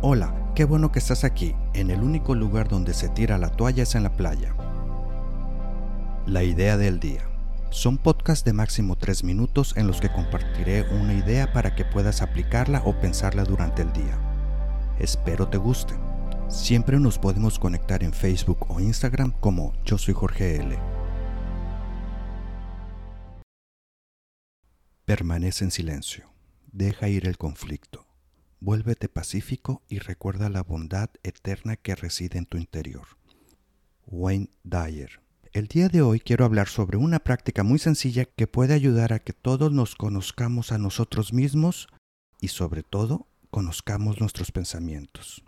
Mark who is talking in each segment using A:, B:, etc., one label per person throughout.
A: Hola, qué bueno que estás aquí, en el único lugar donde se tira la toalla es en la playa. La idea del día. Son podcasts de máximo 3 minutos en los que compartiré una idea para que puedas aplicarla o pensarla durante el día. Espero te guste. Siempre nos podemos conectar en Facebook o Instagram como Yo soy Jorge L. Permanece en silencio. Deja ir el conflicto. Vuélvete pacífico y recuerda la bondad eterna que reside en tu interior. Wayne Dyer. El día de hoy quiero hablar sobre una práctica muy sencilla que puede ayudar a que todos nos conozcamos a nosotros mismos y sobre todo conozcamos nuestros pensamientos.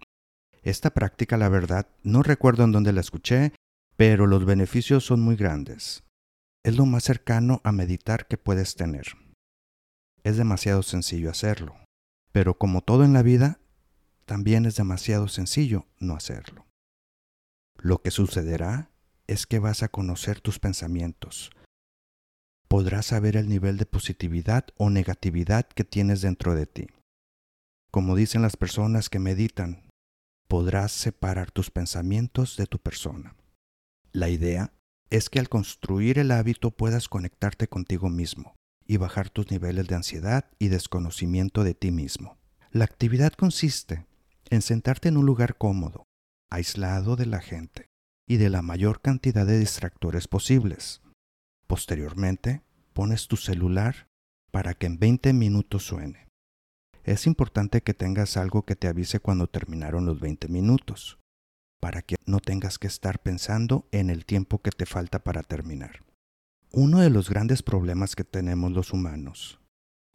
A: Esta práctica, la verdad, no recuerdo en dónde la escuché, pero los beneficios son muy grandes. Es lo más cercano a meditar que puedes tener. Es demasiado sencillo hacerlo. Pero como todo en la vida, también es demasiado sencillo no hacerlo. Lo que sucederá es que vas a conocer tus pensamientos. Podrás saber el nivel de positividad o negatividad que tienes dentro de ti. Como dicen las personas que meditan, podrás separar tus pensamientos de tu persona. La idea es que al construir el hábito puedas conectarte contigo mismo, y bajar tus niveles de ansiedad y desconocimiento de ti mismo. La actividad consiste en sentarte en un lugar cómodo, aislado de la gente y de la mayor cantidad de distractores posibles. Posteriormente, pones tu celular para que en 20 minutos suene. Es importante que tengas algo que te avise cuando terminaron los 20 minutos, para que no tengas que estar pensando en el tiempo que te falta para terminar. Uno de los grandes problemas que tenemos los humanos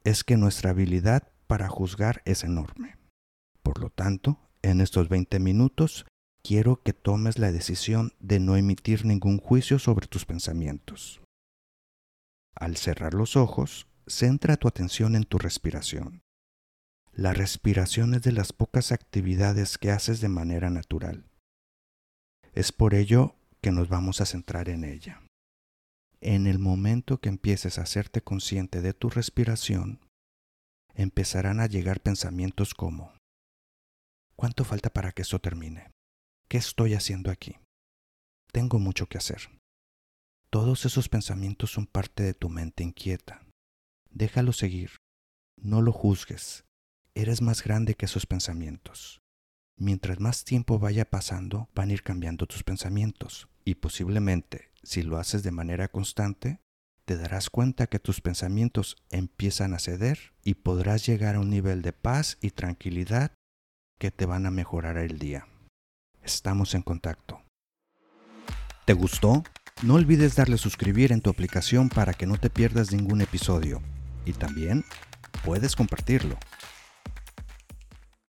A: es que nuestra habilidad para juzgar es enorme. Por lo tanto, en estos 20 minutos quiero que tomes la decisión de no emitir ningún juicio sobre tus pensamientos. Al cerrar los ojos, centra tu atención en tu respiración. La respiración es de las pocas actividades que haces de manera natural. Es por ello que nos vamos a centrar en ella en el momento que empieces a hacerte consciente de tu respiración, empezarán a llegar pensamientos como, ¿cuánto falta para que eso termine? ¿Qué estoy haciendo aquí? Tengo mucho que hacer. Todos esos pensamientos son parte de tu mente inquieta. Déjalo seguir. No lo juzgues. Eres más grande que esos pensamientos. Mientras más tiempo vaya pasando, van a ir cambiando tus pensamientos y posiblemente si lo haces de manera constante, te darás cuenta que tus pensamientos empiezan a ceder y podrás llegar a un nivel de paz y tranquilidad que te van a mejorar el día. Estamos en contacto. ¿Te gustó? No olvides darle suscribir en tu aplicación para que no te pierdas ningún episodio. Y también puedes compartirlo.